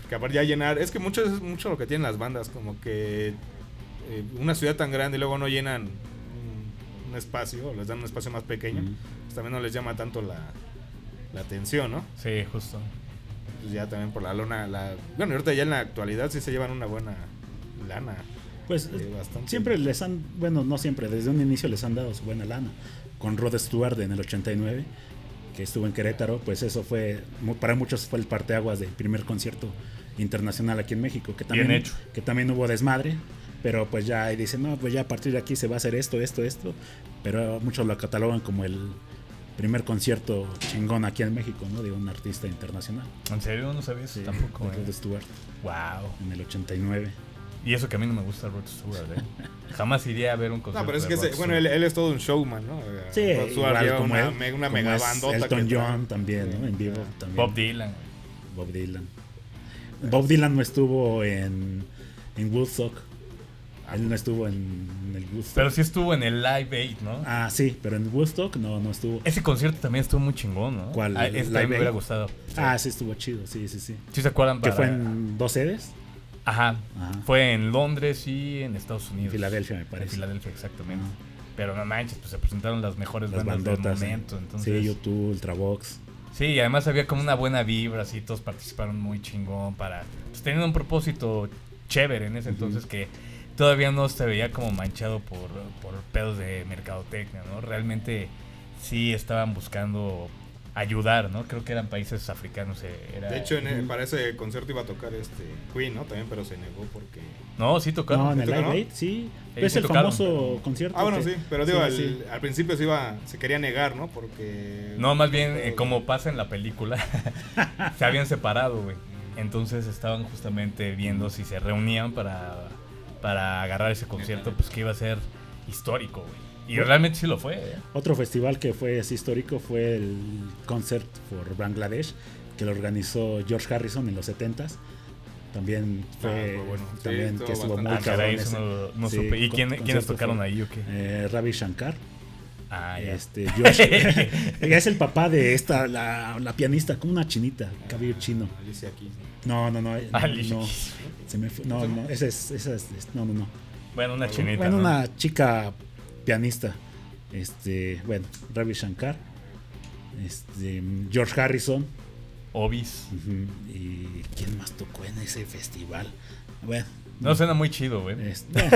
Porque aparte ya llenar, es que mucho es mucho lo que tienen las bandas, como que eh, una ciudad tan grande y luego no llenan un, un espacio, o les dan un espacio más pequeño, pues también no les llama tanto la, la atención, ¿no? Sí, justo. Pues ya también por la lona, la... Bueno, ahorita ya en la actualidad sí se llevan una buena lana. Pues bastante. siempre les han, bueno, no siempre, desde un inicio les han dado su buena lana. Con Rod Stewart en el 89, que estuvo en Querétaro, pues eso fue, para muchos fue el parteaguas del primer concierto internacional aquí en México, que también, Bien hecho. que también hubo desmadre, pero pues ya ahí dicen, no, pues ya a partir de aquí se va a hacer esto, esto, esto, pero muchos lo catalogan como el primer concierto chingón aquí en México, ¿no? De un artista internacional. ¿En serio? No sabía eso Sí, tampoco. de Rod eh. Stewart Wow. en el 89. Y eso que a mí no me gusta Rod Stewart, ¿eh? [LAUGHS] Jamás iría a ver un concierto. No, pero es que, ese- bueno, él, él es todo un showman, ¿no? Sí, Rod Stewart igual como una, él, una como mega bandota. Elton que. John también, ¿no? En vivo también. Bob Dylan. Bob Dylan. Bob Dylan no estuvo en, en Woodstock. Él no estuvo en, el Woodstock. Pero sí estuvo en el Live Aid, ¿no? Ah, sí, pero en Woodstock no, no estuvo. Ese concierto también estuvo muy chingón, ¿no? ¿Cuál? Ah, ese ¿Live me hubiera gustado. Ah, sí, estuvo chido, sí, sí, sí. ¿Sí se acuerdan? Que fue en dos sedes. Ajá. Ajá. Fue en Londres y en Estados Unidos. Filadelfia, me En parece. Filadelfia, exactamente. Ajá. Pero no manches, pues se presentaron las mejores Las bandas bandotas. del ¿eh? momento. Entonces, Sí, YouTube, Ultravox. Sí, y además había como una buena vibra, así todos participaron muy chingón para... Pues tenían un propósito chévere en ese entonces que todavía no se veía como manchado por, por pedos de mercadotecnia, ¿no? Realmente sí estaban buscando ayudar, ¿no? Creo que eran países africanos. eh, Era... De hecho, en el- para ese concierto iba a tocar este Queen, ¿no? También, pero se negó porque... No, sí tocaron. No, en el ¿Sí Live? Aid, sí. Es sí el tocaron, famoso concierto. Ah, bueno, que- sí, pero digo, sí, al, sí. al principio se iba, se quería negar, ¿no? Porque... No, más bien, eh, como pasa en la película, [LAUGHS] se habían separado, güey. Entonces estaban justamente viendo si se reunían para, para agarrar ese concierto, pues que iba a ser histórico, güey. Y realmente sí lo fue, ¿eh? Otro festival que fue así histórico fue el Concert for Bangladesh, que lo organizó George Harrison en los 70s. También fue, Ah, bueno. También que estuvo muy Ah, caray, no, no Sí, supe. ¿Y quién, quiénes tocaron fue, ahí o qué? Eh, Ravi Shankar. Ah, ya. Este, George, [LAUGHS] [LAUGHS] es el papá de esta, la, la pianista, como una chinita, cabello chino. Alicia Keys. No, no, no, eh, Ali. no, se me fue- no, no, esa es, esa es, es- no, no, no. Bueno, una chinita. Bueno, ¿no? una chica pianista, este, bueno, Ravi Shankar, este, George Harrison, Obis. y quién más tocó en ese festival. Bueno, No suena muy chido, güey. es- [LAUGHS] Ah,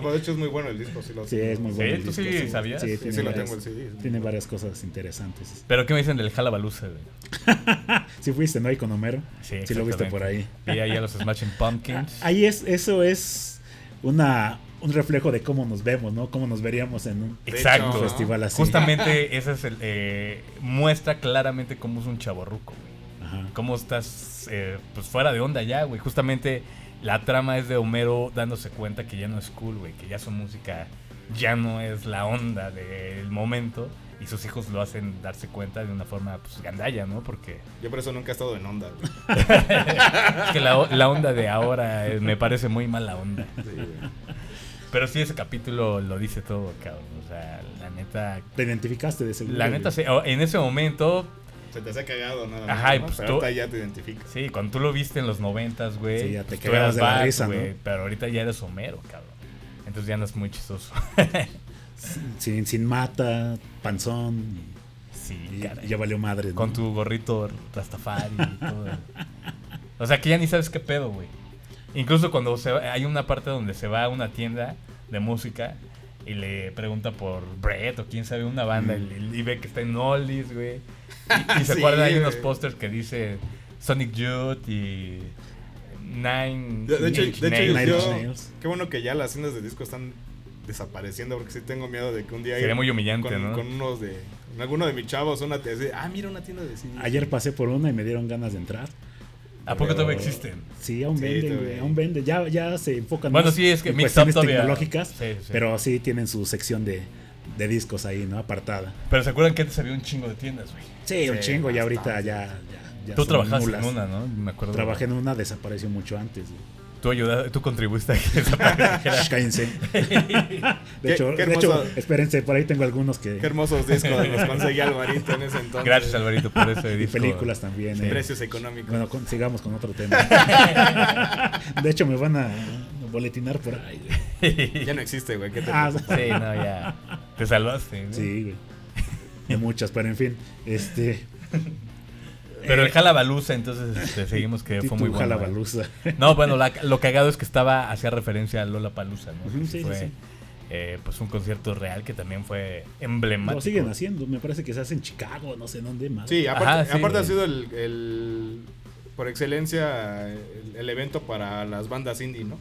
pero de hecho es muy bueno el disco, sí lo sí, es muy Sí, bueno. el ¿tú sí disco, sabías? Sí, Sí, tiene, sí lo varias, tengo el CD. tiene varias cosas interesantes. Pero ¿qué me dicen del Jalabaluza, güey? [LAUGHS] Si fuiste, ¿no? Ahí con Homero. Sí, Sí lo viste por ahí. Vi ahí a los Smashing [LAUGHS] Pumpkins. Ahí es, eso es una, un reflejo de cómo nos vemos, ¿no? Cómo nos veríamos en un, Exacto. un festival así. Justamente ese es el eh, muestra claramente cómo es un chaborruco, güey. Ajá. Cómo estás eh, pues fuera de onda ya, güey. Justamente la trama es de Homero dándose cuenta que ya no es cool, güey, que ya su música ya no es la onda del momento y sus hijos lo hacen darse cuenta de una forma pues gandalla, ¿no? Porque Yo por eso nunca he estado en onda. güey. [LAUGHS] es que la, la onda de ahora eh, me parece muy mala onda. Sí, güey. Pero sí ese capítulo lo dice todo, cabrón. O sea, la neta Te identificaste de seguro. La neta, sí, en ese momento Se te hace cagado nada Ajá, y pues Pero tú- ahorita ya te identificas. Sí, cuando tú lo viste en los noventas, güey. Sí, ya te pues eras de la risa, ¿no? güey, Pero ahorita ya eres Homero, cabrón. Entonces ya andas muy chistoso. [LAUGHS] Sin, sin mata, panzón. sí, Y, caray. y ya valió madre. ¿no? Con tu gorrito Rastafari y todo. O sea que ya ni sabes qué pedo, güey. Incluso cuando se va- hay una parte donde se va a una tienda de música y le pregunta por Brett o quién sabe una banda Mm. y, y ve que está en Oldies, güey. Y, y [LAUGHS] se Sí, acuerdan, hay unos pósters que dice Sonic Youth y Nine. De, de hecho, Inch de hecho Nails. Nine yo- Nails. qué bueno que ya las tiendas de disco están desapareciendo porque sí tengo miedo de que un día Sería muy humillante, con, ¿no? con unos de con alguno de mis chavos una te dice, ah mira una tienda de CDs Ayer pasé por una y me dieron ganas de entrar. ¿A poco Pero- todavía existen? Sí, aún Sí, venden, güey, aún venden. Ya, ya se enfocan Bueno, más sí, es que en cuestiones todavía- tecnológicas, Sí, sí. pero sí tienen su sección de, de discos ahí, ¿no? Apartada. Pero se acuerdan que antes había un chingo de tiendas, güey. Sí, un chingo, y ahorita ya, ya, ya Tú mulas. en una, ¿no? Me acuerdo. Trabajé en una, desapareció mucho antes. güey. Tú ayudaste, tú contribuiste a que. [LAUGHS] Shh, Cállense. [LAUGHS] De hecho, qué de hecho, espérense, por ahí tengo algunos que... qué hermosos discos los conseguí Alvarito en ese entonces Gracias, Alvarito, por ese Y disco. películas también. eh. precios económicos Bueno, con- sigamos con otro tema. [LAUGHS] De hecho, me van a boletinar por ahí. güey. ya no existe güey ¿qué te Ah, pasa? Sí, no, ya. Te salvaste. ¿no? Sí, güey. De muchas, pero en fin, este... Pero eh, el Jalabaluza, entonces [LAUGHS] este, seguimos que fue muy bueno. ¿eh? Jalabaluza. No, bueno, la- lo cagado es que estaba, hacía referencia a Lola Palusa, ¿no? Sí, sí, fue sí. eh, pues un concierto real que también fue emblemático. Lo siguen haciendo, me parece que se hace en Chicago, no sé dónde más. sí aparte, Ajá, sí. aparte ha sido el, el- por excelencia el, el evento para las bandas indie no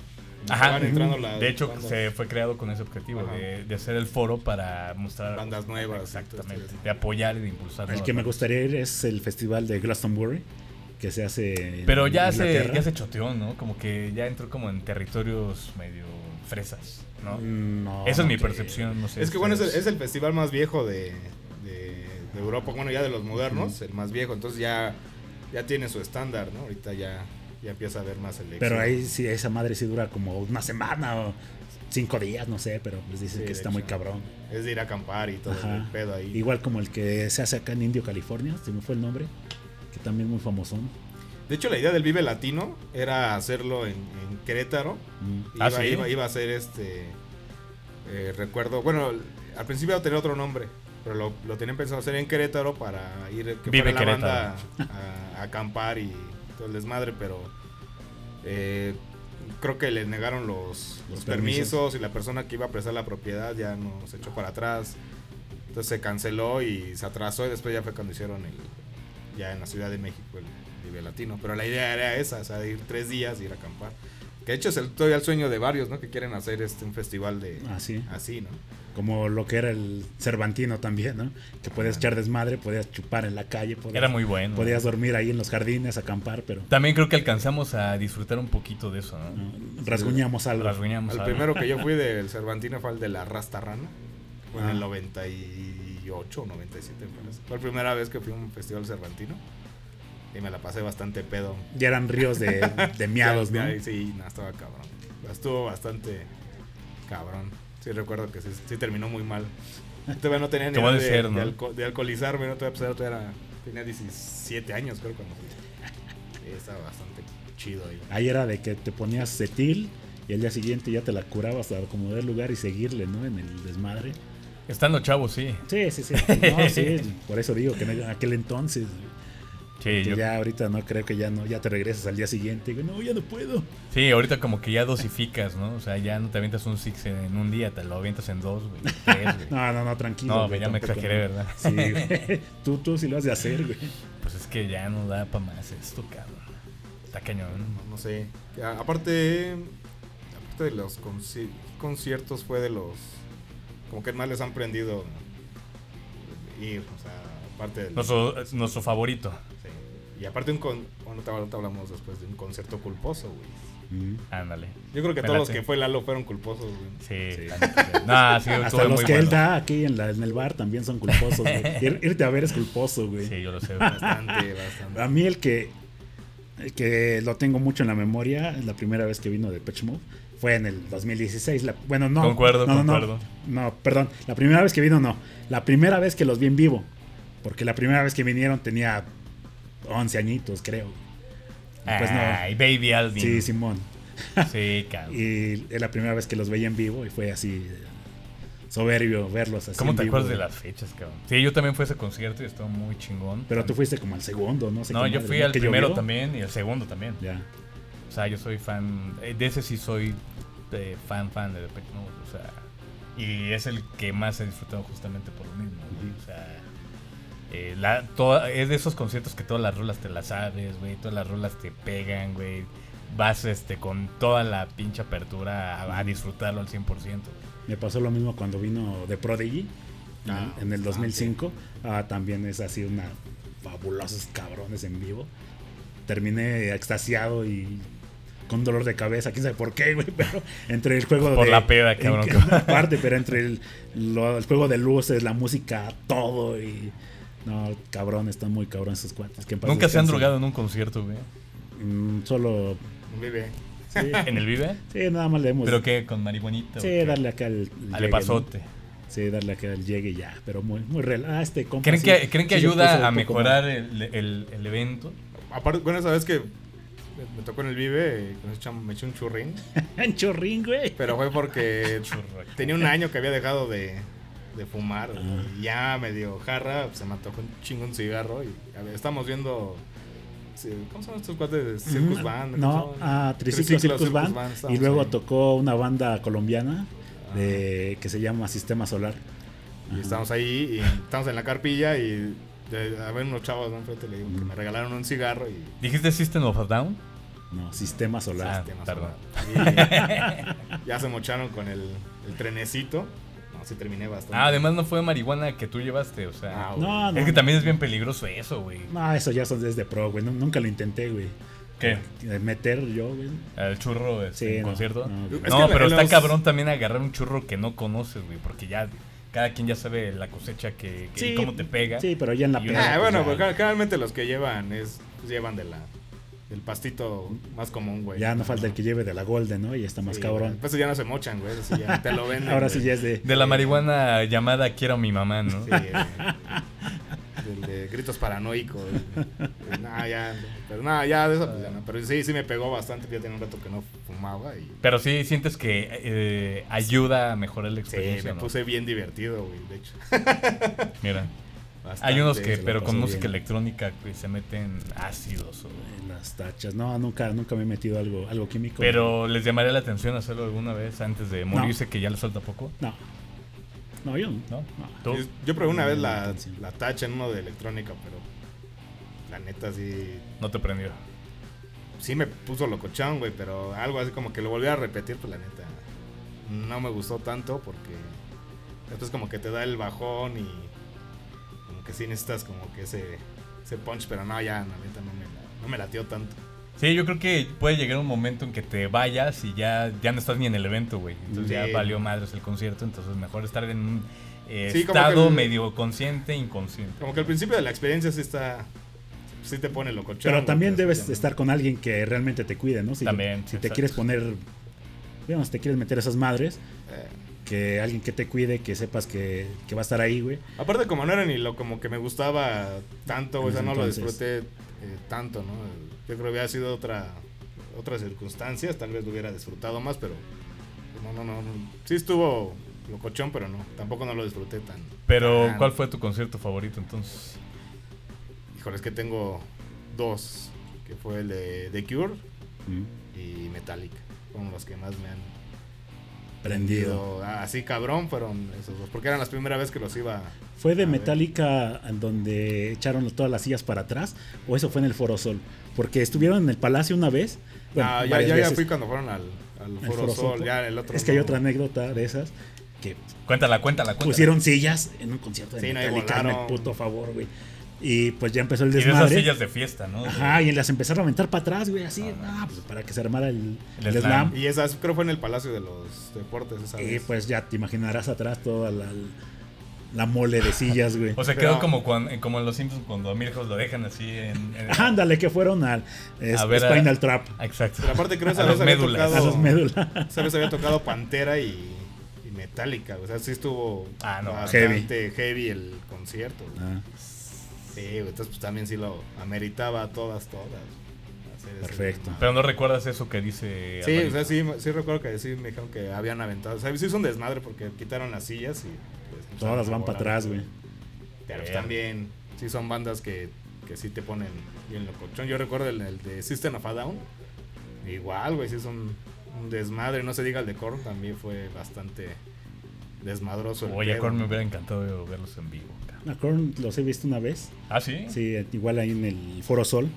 Ajá. Van entrando las De hecho, bandas, se fue creado con ese objetivo, de, de hacer el foro para mostrar bandas nuevas Exactamente, de apoyar y de impulsar. El nuevas que me gustaría ir es el festival de Glastonbury, que se hace en Pero ya se, ya se choteó, ¿no? Como que ya entró como en territorios medio fresas, ¿no? No, Esa es mi percepción, no sé. Es que bueno, es el, ustedes. es el festival más viejo de, de, de Europa, bueno, ya de los modernos, el más viejo, entonces ya, ya tiene su estándar, ¿no? Ahorita ya, ya empieza a haber más elección. Pero ahí sí, esa madre sí dura como una semana o cinco días, no sé, pero pues dicen Sí, que está muy cabrón. Es de ir a acampar y todo Ajá. el pedo ahí. Igual como el que se hace acá en Indio, California, se me fue el nombre, que también muy famosón. De hecho, la idea del Vive Latino era hacerlo en, en Querétaro. Mm. Iba, Ah, ¿sí? iba, iba a ser este. eh, recuerdo. Bueno, al principio tenía otro nombre. Pero lo, lo tenían pensado hacer en Querétaro para ir que Vive fuera la Querétaro. banda a, a acampar y todo el desmadre, pero eh, creo que le negaron los, Los los permisos. permisos. y la persona que iba a prestar la propiedad ya no se echó para atrás. Entonces se canceló y se atrasó y después ya fue cuando hicieron el, ya en la Ciudad de México el Vive Latino. Pero la idea era esa, o sea, de ir tres días y ir a acampar. Que de hecho es el, todavía el sueño de varios, ¿no? Que quieren hacer este un festival de Así. así, ¿no? Como lo que era el Cervantino también, ¿no? Que podías echar desmadre, podías chupar en la calle, podías, Era muy bueno. podías dormir ahí en los jardines, acampar, pero También creo que alcanzamos a disfrutar un poquito de eso, ¿no? no, rasguñamos algo. Rasguñamos El algo. primero que yo [LAUGHS] fui del Cervantino fue el de la Rasta Rana. Fue en Ah. el 98 o 97, me parece. Fue la primera vez que fui a un festival cervantino. Y me la pasé bastante pedo. Ya eran ríos de, [LAUGHS] de miados, ¿no? Sí, no, estaba cabrón. Estuvo bastante cabrón. Sí, recuerdo que sí, sí terminó muy mal. Todavía no tenía ni de, ser, ¿no? de alco- de alcoholizarme, ¿no? Todavía, pues, era- tenía 17 años, creo, cuando fui. Sí, estaba bastante chido ahí. Ahí era de que te ponías cetil y al día siguiente ya te la curabas a acomodar el lugar y seguirle, ¿no? En el desmadre. Estando chavos, sí. Sí, sí, sí. No, sí, por eso digo que en aquel entonces, Sí, que yo- ya ahorita no creo que ya no, ya te regresas al día siguiente. y digo, no, ya no puedo. sí, ahorita como que ya dosificas, ¿no? O sea, ya no te avientas un six en un día, te lo avientas en dos, güey. Tres, güey. [LAUGHS] No, no, no, tranquilo. No, güey, ya me exageré. ¿verdad? Sí, güey. [LAUGHS] Tú, tú sí lo has de hacer, güey. Pues es que ya no da para más esto, cabrón. Está cañón. No, no sé. Ya, aparte, aparte de los conci- conciertos fue de los como que más les han prendido ir, o sea, aparte del Nuestro, nuestro favorito. Y aparte un con bueno, ahorita- hablamos después de un concierto culposo, güey. Mm. Ándale. Yo creo que Me todos los que fue Lalo fueron culposos, güey. Sí, Sí. No, sí, Hasta los muy que él da aquí en, la, en el bar también son culposos, güey. [LAUGHS] Ir- irte a ver es culposo, güey. Sí, yo lo sé. [LAUGHS] Bastante, bastante. A mí el que, el que lo tengo mucho en la memoria, la primera vez que vino de Pitch Move, fue en el 2016. La- bueno, no. Concuerdo, no, no, no. concuerdo. No, perdón. La primera vez que vino, no. La primera vez que los vi en vivo. Porque la primera vez que vinieron tenía 11 añitos, creo. Y pues no. Ay, Baby Alvin. Sí, Simón. [LAUGHS] Sí, cabrón. Y es la primera vez que los veía en vivo y fue así soberbio verlos así. ¿Cómo te vivo. acuerdas de las fechas, cabrón? Sí, yo también fui a ese concierto y estuvo muy chingón. Pero tú fuiste como al segundo, no sé No, yo madre, fui ¿no? al ¿Que primero también y al segundo también. Ya. O sea, yo soy fan. eh, De ese sí soy eh, fan, fan de Depeche Mode. O sea, y es el que más he disfrutado justamente por lo mismo. güey, O sea, eh, la, toda- es de esos conciertos que todas las rolas te las sabes, güey. Todas las rolas te pegan, güey. Vas este, con toda la pinche apertura a, a disfrutarlo al 100%. Me pasó lo mismo cuando vino de Prodigy en Ah, el- en el bastante. 2005. Ah, también es así una fabulosos cabrones en vivo. Terminé extasiado y con dolor de cabeza, quién sabe por qué, güey, [LAUGHS] pero entre el juego Por de la peda, en- cabrón. [LAUGHS] Aparte, pero entre el, lo- el juego de luces, la música, todo y no, cabrón, están muy cabrón esos cuates. que Nunca se han drogado en un concierto, güey. Mm, solo Vive. sí, [LAUGHS] ¿En el Vive? sí, nada más le hemos ¿Pero qué? ¿Con marihuanita? o Sí, qué? darle acá el, el Al llegue, ¿no? pasote. Sí, darle acá el llegue y ya, pero muy, muy real. Ah, este compa ¿Creen sí- que, ¿creen que sí ayuda un a mejorar el, el- el evento? Aparte, bueno, esa vez que me, tocó en el Vive, chamo me eché un churrín. [LAUGHS] En chorrín, güey. Pero fue porque [LAUGHS] tenía un año que había dejado de, de fumar. Ah. Y ya medio jarra, se me antojó un chingo un cigarro. Y a ver, estamos viendo. ¿Cómo llaman estos cuates? Circus Mm, Band. No, ¿cómo se llaman? a Triciclo Circus Band. y estábamos luego ahí. tocó una banda colombiana Ah. de, que se llama Sistema Solar. Y Ajá. estamos ahí y estamos en la carpilla y de, a ver unos chavos ¿no? enfrente le digo que me regalaron un cigarro y ¿Dijiste System of a Down? No, Sistema Solar. Ah, perdón. solar. Y [LAUGHS] ya se mocharon con el, el trenecito. Sí terminé bastante. Ah, además no fue marihuana que tú llevaste, o sea. Ah. No, no. es que también es bien peligroso eso, güey. No, eso ya son desde pro, güey. Nu- Nunca lo intenté, güey. ¿Qué? Eh, Meter yo, güey. ¿El churro este, Sí, en no, concierto? no, No, Es que pero en está los- cabrón también agarrar un churro que no conoces, güey, porque ya cada quien ya sabe la cosecha que, que- y cómo te pega. Sí, pero ya en la una- Ah, pues, bueno, porque generalmente los que llevan es pues, llevan de la del pastito más común, güey. Ya no falta el que lleve de la Golden, ¿no? Y está más Sí, cabrón. Pues ya no se mochan, güey. eso sí ya te lo [LAUGHS] venden. Ahora güey. sí ya es de. De la marihuana llamada Quiero a mi mamá, ¿no? Sí. Del de gritos paranoicos. güey. Nah, ya. Pero nada, ya de eso, pues ya no. Pero sí, sí me pegó bastante. Ya tenía un rato que no fumaba y. Pero sí sientes que eh, ayuda a mejorar la Sí, experiencia, me ¿no? puse bien divertido, güey. De hecho. Mira, Bastante. hay unos que, pero con música bien. electrónica, que se meten ácidos. o- Las tachas. No, nunca, nunca me he metido algo, algo químico. Pero les llamaría la atención hacerlo alguna vez antes de morirse, que ya le falta poco, No. No, yo no. ¿no? No. ¿Tú? Yo, yo probé una vez la, la tacha en uno de electrónica, pero. La neta sí. No te prendió. Sí me puso locochón, güey, pero algo así como que lo volví a repetir, pues la neta. No me gustó tanto porque. Después como que te da el bajón y. Que sí necesitas como que ese. Ese punch, pero no, ya, la neta no me, no me latió tanto. Sí, yo creo que puede llegar un momento en que te vayas y ya, ya no estás ni en el evento, güey. Entonces Sí. ya valió madres el concierto, entonces mejor estar en un eh, Sí, estado el- medio consciente, inconsciente. Como que al principio de la experiencia sí está. Sí te pone locochón. Pero también debes estar con alguien que realmente te cuide, ¿no? Si, También, si te exacto. quieres poner, digamos, te quieres meter esas madres, Eh, que alguien que te cuide, que sepas que, que va a estar ahí, güey. Aparte como no era ni lo como que me gustaba tanto, o sea, no lo disfruté eh, tanto, ¿no? Yo creo que hubiera sido otra otras circunstancias, tal vez lo hubiera disfrutado más, pero no, no, no, no. sí estuvo locochón, pero no, tampoco no lo disfruté tan. Pero, tan- ¿cuál fue tu concierto favorito entonces? Híjole, es que tengo dos, que fue el de The Cure Mm. y Metallica, fueron los que más me han Prendido. Ah, Así cabrón fueron esos dos, porque eran las primeras veces que los iba ¿Fue de A ver. Metallica en donde echaron todas las sillas para atrás? ¿O eso fue en el Foro Sol? Porque estuvieron en el Palacio una vez. bueno, Ah, ya, ya, ya fui cuando fueron al, al Foro Foro Sol, Sol. ya el otro Es que hay no. otra anécdota de esas que Cuéntala, cuéntala, cuéntala. pusieron sillas en un concierto de Sí, no, Metallica, el volaron. puto favor, güey. Y pues ya empezó el y de esas desmadre. sillas de fiesta, ¿no? Ajá, y las empezaron a aventar para atrás, güey, así, ah, pues para que se armara el, El el slam. slam. Y esas creo fue en el Palacio de los Deportes esa Y vez. pues ya te imaginarás atrás toda la, la mole de sillas, güey. [LAUGHS] O sea, Pero- quedó como, cuando, como en Los Simpsons cuando a Mirjos lo dejan así en... en- [LAUGHS] Ándale, que fueron al es- A ver a- Spinal Trap, Exacto. Pero aparte creo que [LAUGHS] esa vez había médulas. tocado, a los médulas. esa vez había tocado Pantera y, y Metallica. O sea, sí estuvo Ah, no, bastante heavy. el concierto. güey. Ah, Sí, güey, entonces pues también sí lo ameritaba a todas, todas. Perfecto. Pero no recuerdas eso que dice. Sí, o sea, sí, sí recuerdo que sí me dijeron que habían aventado. O sea, sí es un desmadre porque quitaron las sillas y pues, Todas van a para atrás, güey. Pero pues, también, sí son bandas que, que sí te ponen bien locochón. Yo recuerdo el, el de System of a Down. Igual, güey, sí es un, un desmadre. No se diga el de Korn, también fue bastante desmadroso. el Oye, a. Korn me hubiera encantado verlos en vivo. A Korn los he visto una vez. ¿Ah, sí? Sí, igual ahí en el Foro Sol.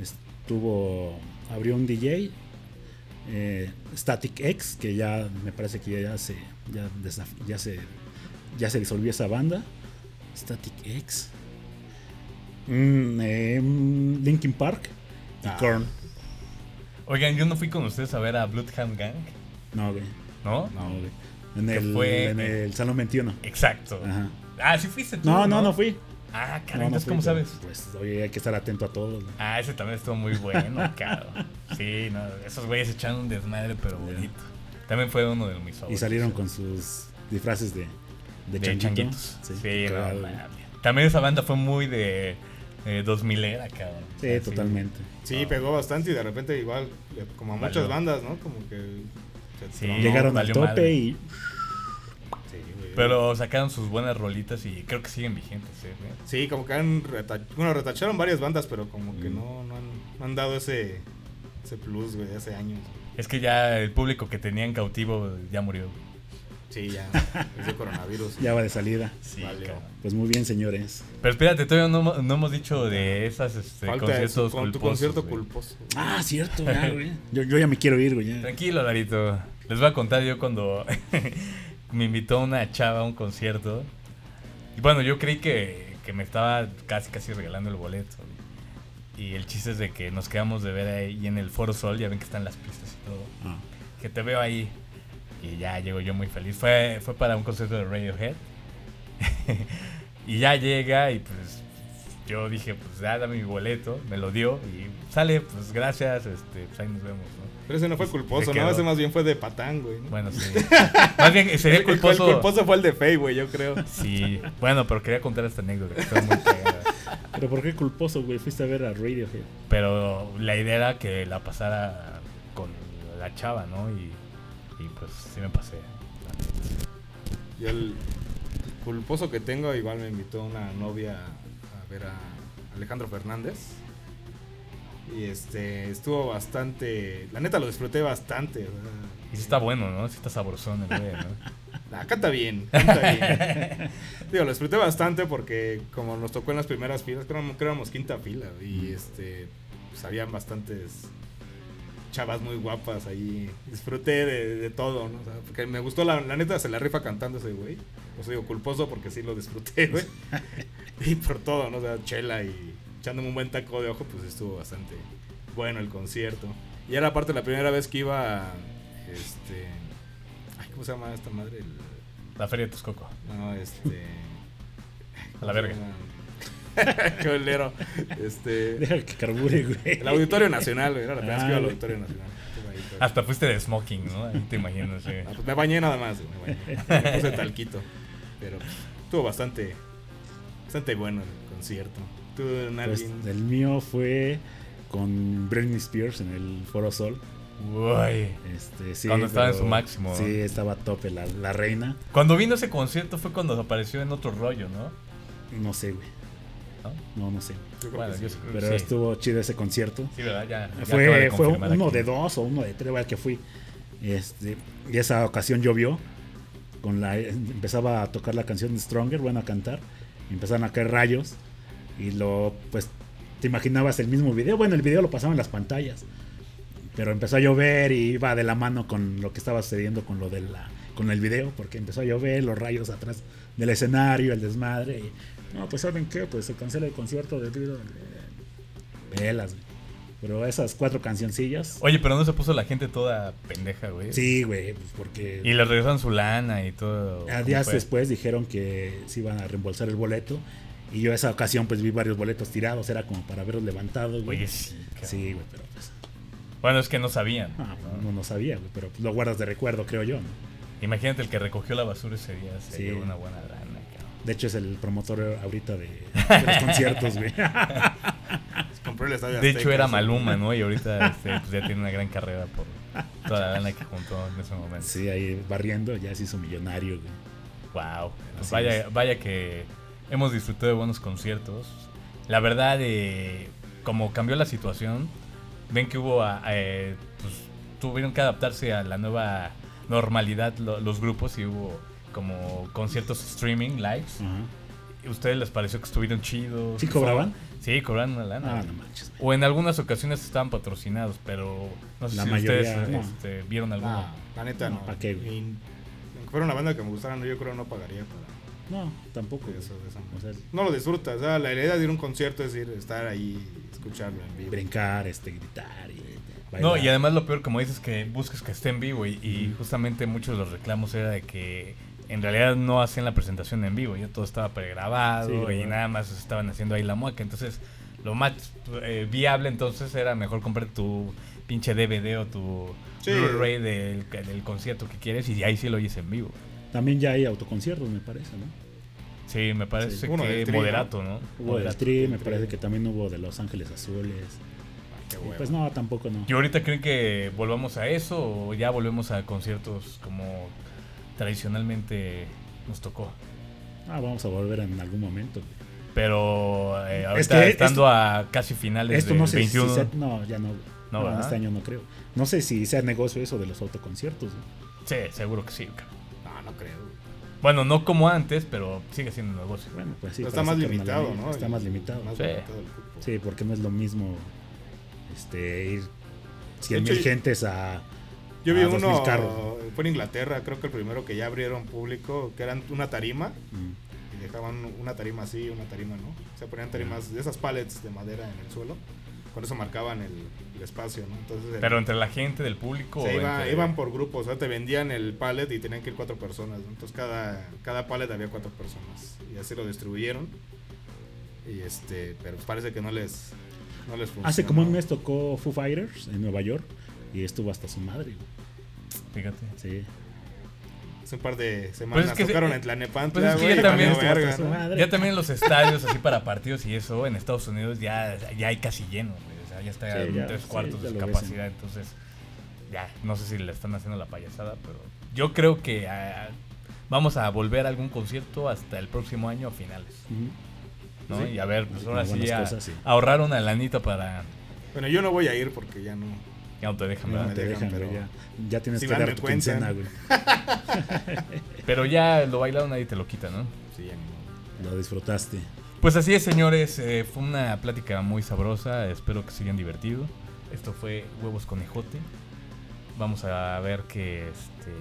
Estuvo. Abrió un DJ. eh, Static X, que ya me parece que ya se. Ya, se. Ya se disolvió esa banda. Static X. Mm, eh, mm, Linkin Park. Y Ah. Korn. Oigan, yo no fui con ustedes a ver a Bloodhound Gang, No, güey. ¿no? No, güey. En el, fue- en el Salón 21. Exacto. Ajá. Ah, sí fuiste tú. No, no, no fui. Ah, caray, no ¿cómo sabes? Pues, oye, hay que estar atento a todos. Ah, ese también estuvo muy bueno, [LAUGHS] cabrón. Sí, no, esos güeyes echaron un desmadre, pero bonito. También fue uno de mis favoritos. Y salieron con sus disfraces de, de, de changuitos. Sí, güey. mames. También esa banda fue muy de eh, 2000 era, cabrón. Sí, Así. totalmente. Sí, pegó bastante y de repente igual, como a Valió. muchas bandas, ¿no? Como que... se Sí. Llegaron al tope madre. y Sí. Pero sacaron sus buenas rolitas y creo que siguen vigentes, ¿eh? Sí, como que han reta- bueno, retacharon varias bandas, pero como que Mm. no, no, han, no han dado ese, ese plus, güey, hace años. Es que ya el público que tenían cautivo ya murió. Sí, ya, [LAUGHS] ese coronavirus. ya va de salida. Sí, cabrón. Pues muy bien, señores. Pero espérate, todavía no, hemos- no hemos dicho de esas este, Falta conciertos eso, con tu concierto güey. culposo. Ah, cierto, ya, [LAUGHS] güey. Yo, yo ya me quiero ir, güey. ya. Tranquilo, Larito. Les voy a contar yo cuando [LAUGHS] me invitó una chava a un concierto. Y bueno, yo creí que, que me estaba casi casi regalando el boleto. Y el chiste es de que nos quedamos de ver ahí en el Foro Sol, ya ven que están las pistas y todo. Ah, Que te veo ahí. Y ya llego yo muy feliz. Fue, fue para un concierto de Radiohead. [LAUGHS] y ya llega y pues yo dije, pues ya dame mi boleto, me lo dio y sale, pues gracias, este, pues ahí nos vemos, ¿no? Pero ese no fue culposo. ¿no? Ese más bien fue de patán, güey. ¿no? Bueno, sí. Más bien [LAUGHS] sería El- culposo. El culposo fue el de Faye, güey, yo creo. Sí, bueno, pero quería contar esta anécdota, que muy. Pero ¿por qué culposo, güey? Fuiste a ver a Radiohead. Pero la idea era que la pasara con la chava, ¿no? Y, y pues sí me pasé. Y el culposo que tengo, igual me invitó una novia a ver a Alejandro Fernández. Y este, estuvo bastante. La neta lo disfruté bastante. Y sí está bueno, ¿no? Sí está sabrosón el güey, ¿no? [LAUGHS] Ah, canta bien, canta bien. Digo, lo disfruté bastante porque como nos tocó en las primeras filas, creo que éramos quinta fila y este, pues habían bastantes chavas muy guapas ahí. Disfruté de, de todo, ¿no? O sea, porque me gustó la, la neta, se la rifa cantando ese güey. Pues digo, culposo porque sí lo disfruté, [LAUGHS] güey. y por todo, ¿no? O sea, chela y echándome un buen taco de ojo, pues estuvo bastante bueno el concierto. Y era aparte la primera vez que iba, a, este... Ay, ¿cómo se llama esta madre? El- La feria de Texcoco. no, este. [LAUGHS] A la verga. [LAUGHS] olero. Este. Deja que carbure, güey. El Auditorio Nacional, güey. Era la primera vez que iba al Ah, Auditorio Nacional. Pero- Hasta fuiste de smoking, ¿no? Ahí te imaginas, sí. Ah, pues me bañé nada más, güey, me bañé. Me puse talquito. Pero pues, estuvo bastante. Bastante bueno el concierto. Tú, Pues, alguien. el mío fue con Britney Spears en el Foro Sol. Uy. Este, sí, Cuando estaba en su máximo. Sí, estaba a tope la, la reina. Cuando vino ese concierto fue cuando apareció en otro rollo, ¿no? No sé, güey. ¿No? No, no sé. Yo creo Bueno, que yo sí. creo Pero sí. estuvo chido ese concierto. Sí, ¿verdad? Ya, ya acaba de fue fue uno aquí. de dos o uno de tres, al que fui. Este, y esa ocasión llovió. Con la, empezaba a tocar la canción Stronger, bueno, a cantar. Y empezaron a caer rayos. Y lo, pues, te imaginabas el mismo video. Bueno, el video lo pasaban en las pantallas. Pero empezó a llover y iba de la mano con lo que estaba sucediendo con lo de la, con el video. Porque empezó a llover, los rayos atrás del escenario, el desmadre. Y, no, pues, ¿saben qué? Pues se cancela el concierto debido a... Velas, güey. Pero esas cuatro cancioncillas. Oye, pero no se puso la gente toda pendeja, güey. Sí, güey, pues porque Y le regresaron su lana y todo. a ¿Cómo días fue? después dijeron que se iban a reembolsar el boleto. Y yo esa ocasión pues vi varios boletos tirados, era como para verlos levantados, güey. Oye, sí. cabrón. Sí, güey, pero pues Bueno, es que no sabían. ah, ¿no? no, no sabía, güey, pero pues, lo guardas de recuerdo, creo yo, ¿no? Imagínate el que recogió la basura ese día. Se Sí. llevó una buena lana. De hecho, es el promotor ahorita de, [LAUGHS] de los conciertos, güey. Compró el estadio De hecho era. Maluma, ¿no? Y ahorita [LAUGHS] este, pues, ya tiene una gran carrera por toda la lana que juntó en ese momento. Sí, ahí barriendo, ya se hizo millonario, güey. Wow. Pues vaya, vaya que hemos disfrutado de buenos conciertos. La verdad, eh, como cambió la situación, ven que hubo, ah, eh, pues, tuvieron que adaptarse a la nueva normalidad lo- los grupos y hubo como conciertos streaming, lives. Ajá. ¿Y ¿Ustedes les pareció que estuvieron chidos? ¿Sí cobraban? Sí, cobraban una lana. Ah, no manches. O en algunas ocasiones estaban patrocinados, pero no sé La si mayoría, ustedes no. este, vieron alguno. No, la neta No, no. ¿pa' qué, güey? Fuera una banda que me gustara, no, yo creo que no pagaría para No, tampoco. eso. eso. O sea, No lo disfrutas. O sea, la idea de ir a un concierto es ir, estar ahí, escucharlo en vivo. brincar, este, gritar y No, y además lo peor, como dices, que buscas que esté en vivo y, y justamente muchos de los reclamos era de que en realidad no hacían la presentación en vivo, ya todo estaba pregrabado Sí, y nada más estaban haciendo ahí la mueca. Entonces, lo más eh, viable entonces era mejor comprar tu pinche DVD o tu Sí. Blu-ray del, del concierto que quieres y ahí sí lo oyes en vivo. También ya hay autoconciertos, me parece, ¿no? Sí, me parece Sí. Que Tri, moderato, ¿no? Hubo Moderato. Tri, me Tri. parece que también hubo de Los Ángeles Azules. Ah, pues no, tampoco no. ¿Y ahorita creen que volvamos a eso o ya volvemos a conciertos como tradicionalmente nos tocó? Ah, vamos a volver en algún momento. Pero eh, Es ahorita que estando esto- a casi finales Esto del no sé 21. si sea- no, ya no. No, No, este año no creo. No sé si sea negocio eso de los autoconciertos. Sí, seguro que sí. No, no creo. Bueno, no como antes, pero sigue siendo un negocio. Bueno, pues sí. Pero está más limitado, ¿no? Está más limitado. Más Sí. limitado el cupo. Sí, porque no es lo mismo este, ir 100 De mil gentes a. Yo vi a 2000 uno, fue en Inglaterra, creo que el primero que ya abrieron público, que eran una tarima, Mm. y dejaban una tarima así, una tarima no. O sea, ponían tarimas de esas pallets de madera en el suelo, con eso marcaban el, el espacio, ¿no? Entonces, el- Pero entre la gente del público. se o iba- entre- iban por grupos, o sea, te vendían el pallet y tenían que ir cuatro personas, ¿no? Entonces cada, cada pallet había cuatro personas, y así lo distribuyeron. Y este, pero parece que no les, no les funcionó. Hace como un mes tocó Foo Fighters en Nueva York y estuvo hasta su madre. güey. Fíjate. Sí. Hace un par de semanas Pues es que tocaron se- en Tlanepantla, pues es que güey, ya también verga. hasta su madre. Ya también en los estadios, así para partidos y eso, en Estados Unidos ya, ya hay casi lleno. güey. O sea, ya está Sí, en ya, tres sí, cuartos ya de su lo ves, capacidad. Entonces, ya, no sé si le están haciendo la payasada, pero yo creo que ah, vamos a volver a algún concierto hasta el próximo año a finales. ¿no? Sí. Y a ver, pues Sí, ahora sí, a- cosas, sí. ahorrar una lanita para. Bueno, yo no voy a ir porque ya no. Ya no te dejan, No, te dejan, dejan, güey, pero- ya, ya tienes Si que dar tu quincena, güey. [LAUGHS] Pero ya lo bailado nadie te lo quita, ¿no? Sí, ya modo. Lo disfrutaste. Pues así es, señores. eh, fue una plática muy sabrosa. Espero que se hayan divertido. Esto fue Huevos Conejote. Vamos a ver que este.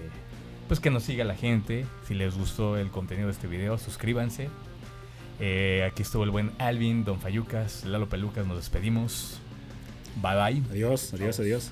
Pues que nos siga la gente. Si les gustó el contenido de este video, suscríbanse. Eh, aquí estuvo el buen Alvin, Don Fayucas, Lalo Pelucas. Nos despedimos. Bye bye. Adiós, adiós, adiós.